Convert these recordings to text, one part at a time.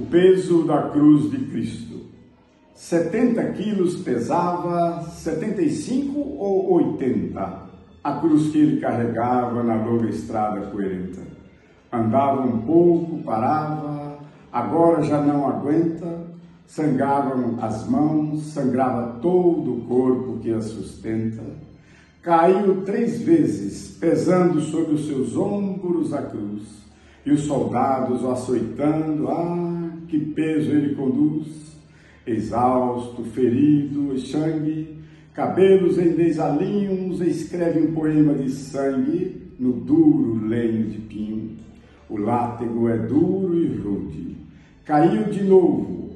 peso da cruz de Cristo. 70 quilos pesava, 75 ou 80, a cruz que ele carregava na longa estrada poeirenta. Andava um pouco, parava, agora já não aguenta, sangravam as mãos, sangrava todo o corpo que a sustenta. Caiu três vezes, pesando sobre os seus ombros a cruz, e os soldados o açoitando, ah, que peso ele conduz! Exausto, ferido, sangue, cabelos em desalinhos, escreve um poema de sangue no duro lenho de pinho. O látego é duro e rude. Caiu de novo,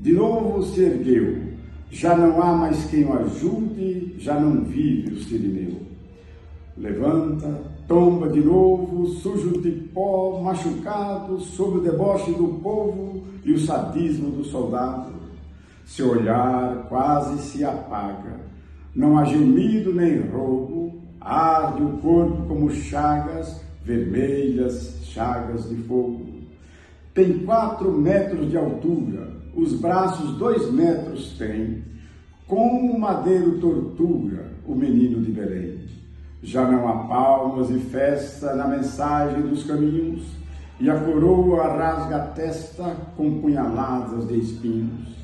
de novo se ergueu. Já não há mais quem o ajude, já não vive o sirineu. Levanta, tomba de novo, sujo de pó, machucado, sob o deboche do povo e o sadismo do soldado. Seu olhar quase se apaga, não há gemido nem roubo, arde o corpo como chagas, vermelhas chagas de fogo. Tem quatro metros de altura, os braços dois metros tem, como madeiro tortura o menino de Belém. Já não há palmas e festa na mensagem dos caminhos, e a coroa rasga a testa com punhaladas de espinhos.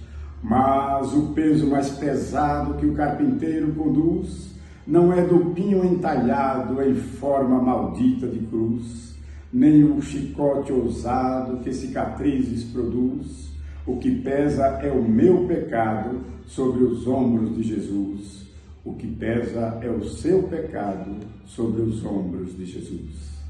Mas o peso mais pesado que o carpinteiro conduz não é do pinho entalhado em forma maldita de cruz, nem o chicote ousado que cicatrizes produz. O que pesa é o meu pecado sobre os ombros de Jesus. O que pesa é o seu pecado sobre os ombros de Jesus.